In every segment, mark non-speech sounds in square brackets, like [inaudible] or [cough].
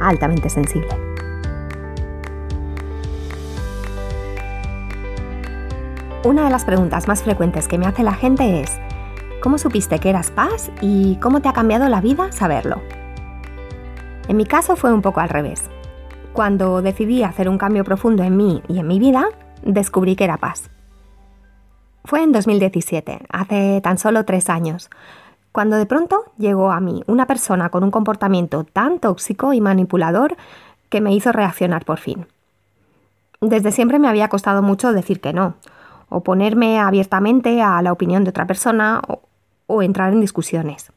altamente sensible. Una de las preguntas más frecuentes que me hace la gente es, ¿cómo supiste que eras paz y cómo te ha cambiado la vida saberlo? En mi caso fue un poco al revés. Cuando decidí hacer un cambio profundo en mí y en mi vida, descubrí que era paz. Fue en 2017, hace tan solo tres años, cuando de pronto llegó a mí una persona con un comportamiento tan tóxico y manipulador que me hizo reaccionar por fin. Desde siempre me había costado mucho decir que no, oponerme abiertamente a la opinión de otra persona o, o entrar en discusiones.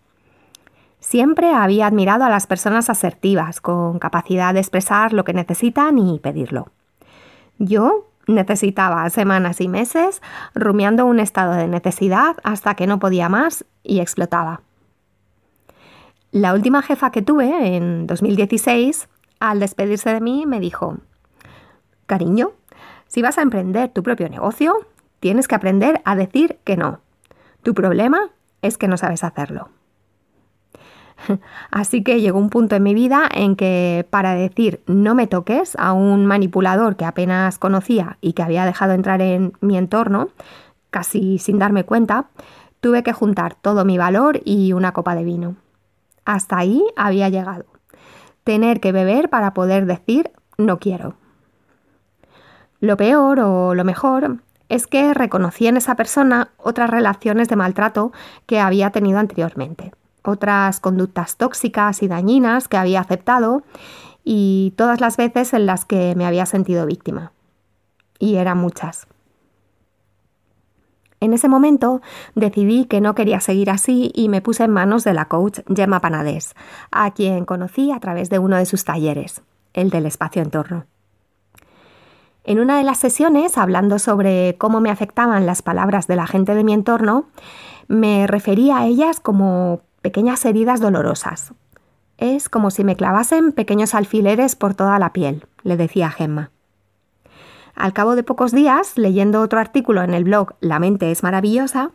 Siempre había admirado a las personas asertivas, con capacidad de expresar lo que necesitan y pedirlo. Yo Necesitaba semanas y meses rumiando un estado de necesidad hasta que no podía más y explotaba. La última jefa que tuve, en 2016, al despedirse de mí, me dijo, Cariño, si vas a emprender tu propio negocio, tienes que aprender a decir que no. Tu problema es que no sabes hacerlo. [laughs] Así que llegó un punto en mi vida en que para decir no me toques a un manipulador que apenas conocía y que había dejado entrar en mi entorno, casi sin darme cuenta, tuve que juntar todo mi valor y una copa de vino. Hasta ahí había llegado. Tener que beber para poder decir no quiero. Lo peor o lo mejor es que reconocí en esa persona otras relaciones de maltrato que había tenido anteriormente otras conductas tóxicas y dañinas que había aceptado y todas las veces en las que me había sentido víctima. Y eran muchas. En ese momento decidí que no quería seguir así y me puse en manos de la coach Gemma Panadés, a quien conocí a través de uno de sus talleres, el del espacio en torno. En una de las sesiones, hablando sobre cómo me afectaban las palabras de la gente de mi entorno, me refería a ellas como pequeñas heridas dolorosas. Es como si me clavasen pequeños alfileres por toda la piel, le decía Gemma. Al cabo de pocos días, leyendo otro artículo en el blog La mente es maravillosa,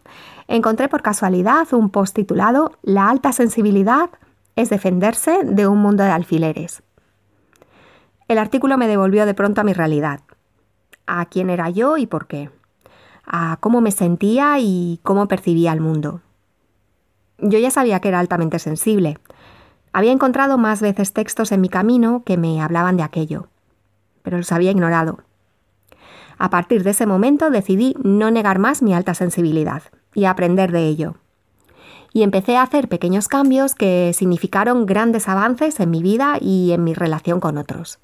encontré por casualidad un post titulado La alta sensibilidad es defenderse de un mundo de alfileres. El artículo me devolvió de pronto a mi realidad, a quién era yo y por qué, a cómo me sentía y cómo percibía el mundo. Yo ya sabía que era altamente sensible. Había encontrado más veces textos en mi camino que me hablaban de aquello, pero los había ignorado. A partir de ese momento decidí no negar más mi alta sensibilidad y aprender de ello. Y empecé a hacer pequeños cambios que significaron grandes avances en mi vida y en mi relación con otros.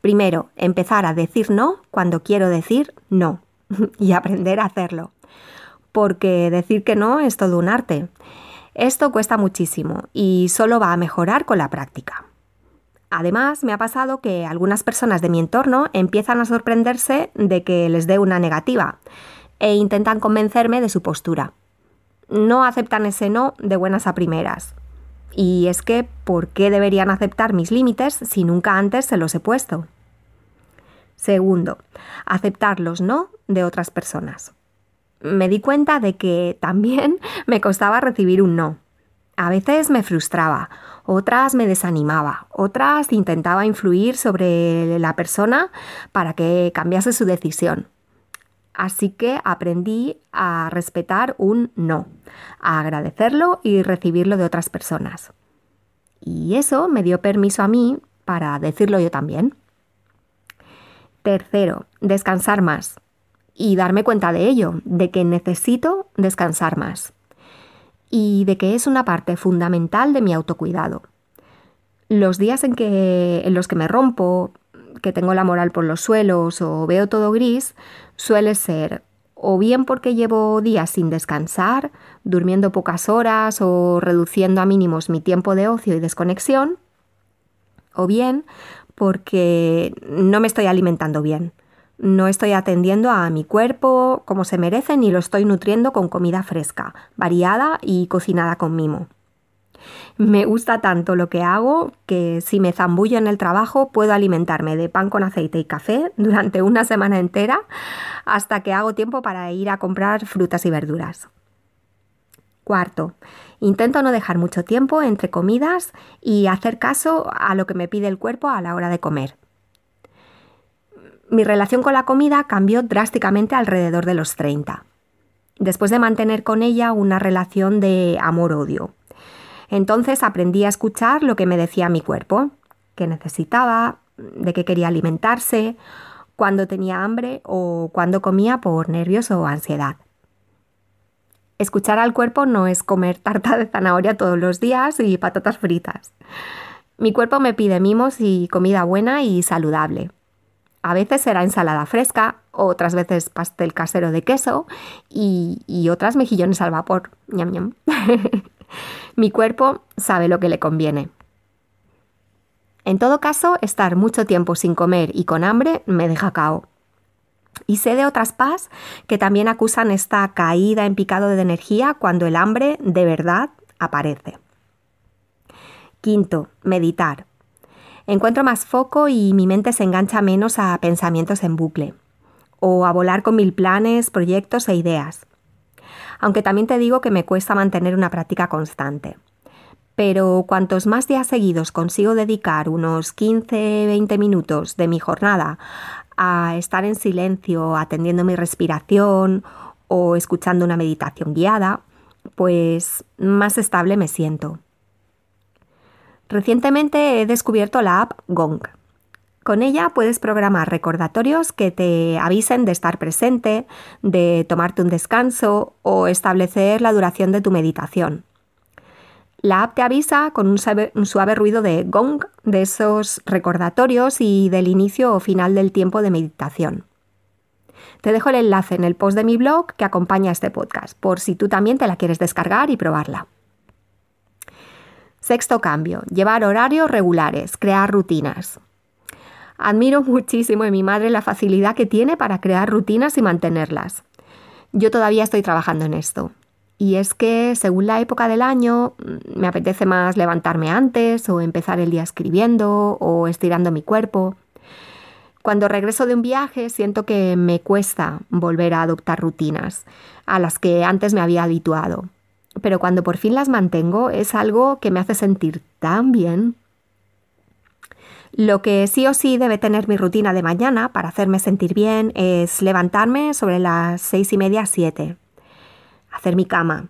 Primero, empezar a decir no cuando quiero decir no [laughs] y aprender a hacerlo porque decir que no es todo un arte. Esto cuesta muchísimo y solo va a mejorar con la práctica. Además, me ha pasado que algunas personas de mi entorno empiezan a sorprenderse de que les dé una negativa e intentan convencerme de su postura. No aceptan ese no de buenas a primeras. Y es que, ¿por qué deberían aceptar mis límites si nunca antes se los he puesto? Segundo, aceptar los no de otras personas me di cuenta de que también [laughs] me costaba recibir un no. A veces me frustraba, otras me desanimaba, otras intentaba influir sobre la persona para que cambiase su decisión. Así que aprendí a respetar un no, a agradecerlo y recibirlo de otras personas. Y eso me dio permiso a mí para decirlo yo también. Tercero, descansar más y darme cuenta de ello, de que necesito descansar más y de que es una parte fundamental de mi autocuidado. Los días en, que, en los que me rompo, que tengo la moral por los suelos o veo todo gris, suele ser o bien porque llevo días sin descansar, durmiendo pocas horas o reduciendo a mínimos mi tiempo de ocio y desconexión, o bien porque no me estoy alimentando bien. No estoy atendiendo a mi cuerpo como se merece ni lo estoy nutriendo con comida fresca, variada y cocinada con mimo. Me gusta tanto lo que hago que si me zambullo en el trabajo puedo alimentarme de pan con aceite y café durante una [laughs] semana entera hasta que hago tiempo para ir a comprar frutas y verduras. Cuarto, intento no dejar mucho tiempo entre comidas y hacer caso a lo que me pide el cuerpo a la hora de comer. Mi relación con la comida cambió drásticamente alrededor de los 30, después de mantener con ella una relación de amor-odio. Entonces aprendí a escuchar lo que me decía mi cuerpo, qué necesitaba, de qué quería alimentarse, cuándo tenía hambre o cuándo comía por nervios o ansiedad. Escuchar al cuerpo no es comer tarta de zanahoria todos los días y patatas fritas. Mi cuerpo me pide mimos y comida buena y saludable. A veces será ensalada fresca, otras veces pastel casero de queso y, otras mejillones al vapor. [laughs] Mi cuerpo sabe lo que le conviene. En todo caso, estar mucho tiempo sin comer y con hambre me deja cao. Y sé de otras PAS que también acusan esta caída en picado de energía cuando el hambre de verdad aparece. Quinto, meditar. Encuentro más foco y mi mente se engancha menos a pensamientos en bucle, o a volar con mil planes, proyectos e ideas aunque también te digo que me cuesta mantener una práctica constante. Pero cuantos más días seguidos consigo dedicar unos 15-20 minutos de mi jornada a estar en silencio, atendiendo mi respiración o escuchando una meditación guiada, pues más estable me siento. Recientemente he descubierto la app Gong, con ella puedes programar recordatorios que te avisen de estar presente, de tomarte un descanso o establecer la duración de tu meditación. La app te avisa con un suave, ruido de gong de esos recordatorios y del inicio o final del tiempo de meditación. Te dejo el enlace en el post de mi blog que acompaña este podcast, por si tú también te la quieres descargar y probarla. Sexto cambio, llevar horarios regulares, crear rutinas. Admiro muchísimo en mi madre la facilidad que tiene para crear rutinas y mantenerlas. Yo todavía estoy trabajando en esto. Y es que según la época del año mm, me apetece más levantarme antes o empezar el día escribiendo o estirando mi cuerpo. Cuando regreso de un viaje siento que me cuesta volver a adoptar rutinas a las que antes me había habituado. Pero cuando por fin las mantengo es algo que me hace sentir tan bien. Lo que sí o sí debe tener mi rutina de mañana para hacerme sentir bien es levantarme sobre las seis y media, siete, hacer mi cama,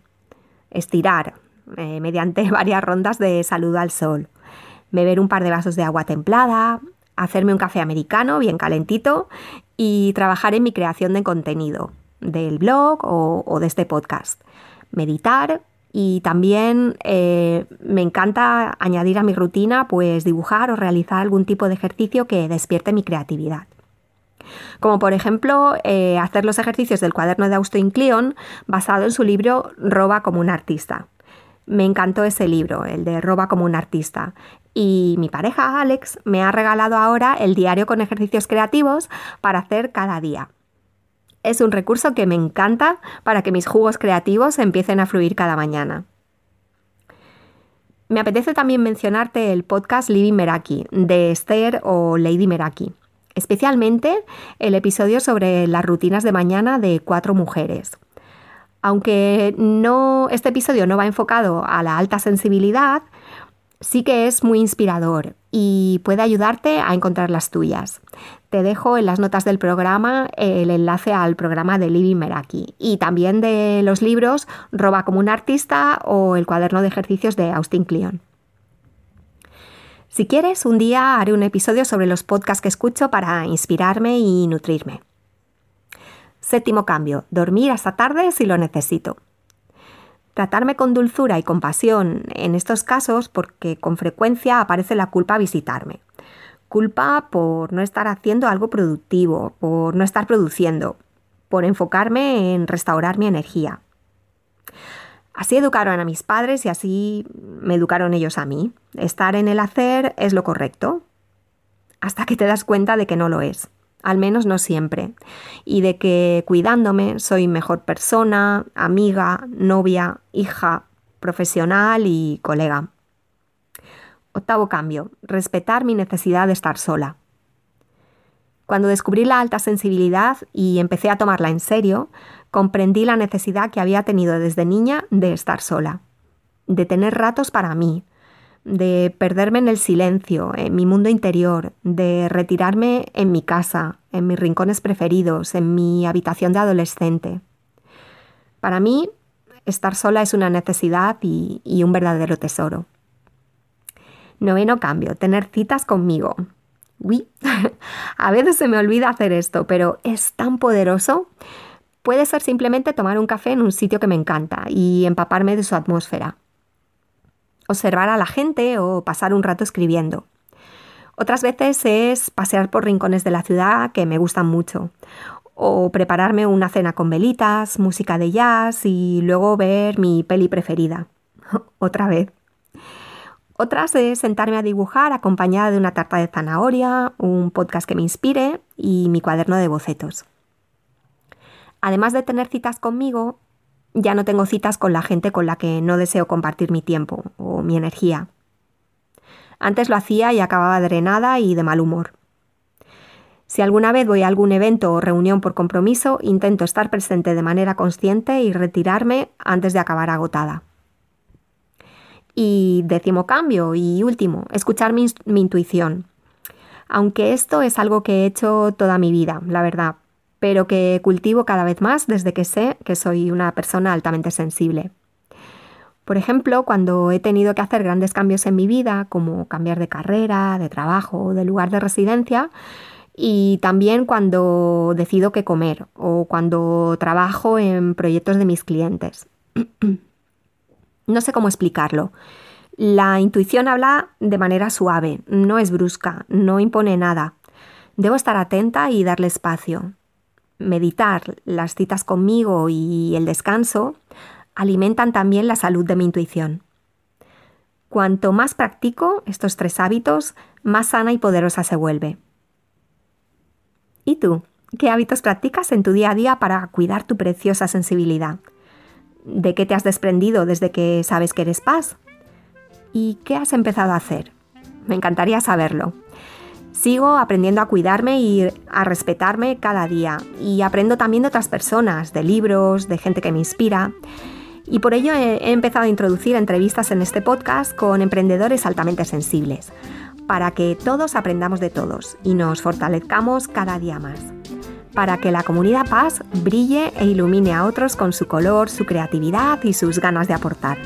estirar eh, [laughs] mediante varias rondas de saludo al sol, beber un par de vasos de agua templada, hacerme un café americano bien calentito. Y trabajar en mi creación de contenido del blog o de este podcast. Meditar, y también eh, me encanta añadir a mi rutina pues dibujar o realizar algún tipo de ejercicio que despierte mi creatividad. Como por ejemplo eh, hacer los ejercicios del cuaderno de Austin Kleon basado en su libro Roba como un artista. Me encantó ese libro, el de Roba como un artista. Y mi pareja Alex me ha regalado ahora el diario con ejercicios creativos para hacer cada día. Es un recurso que me encanta para que mis jugos creativos empiecen a fluir cada mañana. Me apetece también mencionarte el podcast Living Meraki de Esther o Lady Meraki, especialmente el episodio sobre las rutinas de mañana de cuatro mujeres. Aunque no, este episodio no va enfocado a la alta sensibilidad, sí que es muy inspirador y puede ayudarte a encontrar las tuyas. Te dejo en las notas del programa el enlace al programa de Living Meraki y también de los libros Roba como un artista o el cuaderno de ejercicios de Austin Kleon. Si quieres, un día haré un episodio sobre los podcasts que escucho para inspirarme y nutrirme. Séptimo cambio, dormir hasta tarde si lo necesito. Tratarme con dulzura y compasión en estos casos porque con frecuencia aparece la culpa a visitarme culpa por no estar haciendo algo productivo, por no estar produciendo, por enfocarme en restaurar mi energía. Así educaron a mis padres y así me educaron ellos a mí. Estar en el hacer es lo correcto, hasta que te das cuenta de que no lo es, al menos no siempre, y de que cuidándome soy mejor persona, amiga, novia, hija, profesional y colega. Octavo cambio, respetar mi necesidad de estar sola. Cuando descubrí la alta sensibilidad y empecé a tomarla en serio, comprendí la necesidad que había tenido desde niña de estar sola, de tener ratos para mí, de perderme en el silencio, en mi mundo interior, de retirarme en mi casa, en mis rincones preferidos, en mi habitación de adolescente. Para mí, estar sola es una necesidad y, un verdadero tesoro. Noveno cambio, tener citas conmigo. Uy, [laughs] a veces se me olvida hacer esto, pero es tan poderoso. Puede ser simplemente tomar un café en un sitio que me encanta y empaparme de su atmósfera observar a la gente o pasar un rato escribiendo. Otras veces es pasear por rincones de la ciudad que me gustan mucho, o prepararme una cena con velitas, música de jazz y luego ver mi peli preferida. [laughs] Otra vez. Otras es sentarme a dibujar acompañada de una tarta de zanahoria, un podcast que me inspire y mi cuaderno de bocetos. Además de tener citas conmigo, ya no tengo citas con la gente con la que no deseo compartir mi tiempo o mi energía. Antes lo hacía y acababa drenada y de mal humor. Si alguna vez voy a algún evento o reunión por compromiso, intento estar presente de manera consciente y retirarme antes de acabar agotada. Y décimo cambio y último, escuchar mi, mi intuición. Aunque esto es algo que he hecho toda mi vida, la verdad, pero que cultivo cada vez más desde que sé que soy una persona altamente sensible. Por ejemplo, cuando he tenido que hacer grandes cambios en mi vida, como cambiar de carrera, de trabajo o de lugar de residencia, y también cuando decido qué comer o cuando trabajo en proyectos de mis clientes. [clears throat] no sé cómo explicarlo. La intuición habla de manera suave, no es brusca, no impone nada. Debo estar atenta y darle espacio meditar, las citas conmigo y el descanso alimentan también la salud de mi intuición. Cuanto más practico estos tres hábitos, más sana y poderosa se vuelve. ¿Y tú? ¿Qué hábitos practicas en tu día a día para cuidar tu preciosa sensibilidad? ¿De qué te has desprendido desde que sabes que eres paz? ¿Y qué has empezado a hacer? Me encantaría saberlo. Sigo aprendiendo a cuidarme y a respetarme cada día y aprendo también de otras personas, de libros, de gente que me inspira. Y por ello he empezado a introducir entrevistas en este podcast con emprendedores altamente sensibles, para que todos aprendamos de todos y nos fortalezcamos cada día más, para que la comunidad Paz brille e ilumine a otros con su color, su creatividad y sus ganas de aportar.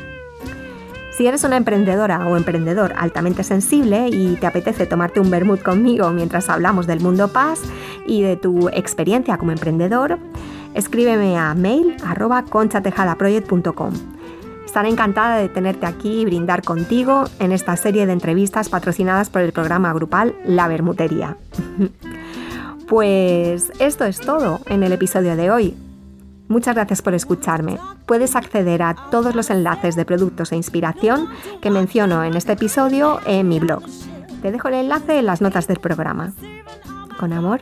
Si eres una emprendedora o emprendedor altamente sensible y te apetece tomarte un vermut conmigo mientras hablamos del mundo paz y de tu experiencia como emprendedor, escríbeme a mail conchatejadaproject.com. Estaré encantada de tenerte aquí y brindar contigo en esta serie de entrevistas patrocinadas por el programa grupal La Bermutería. [laughs] Pues esto es todo en el episodio de hoy. Muchas gracias por escucharme. Puedes acceder a todos los enlaces de productos e inspiración que menciono en este episodio en mi blog. Te dejo el enlace en las notas del programa. Con amor,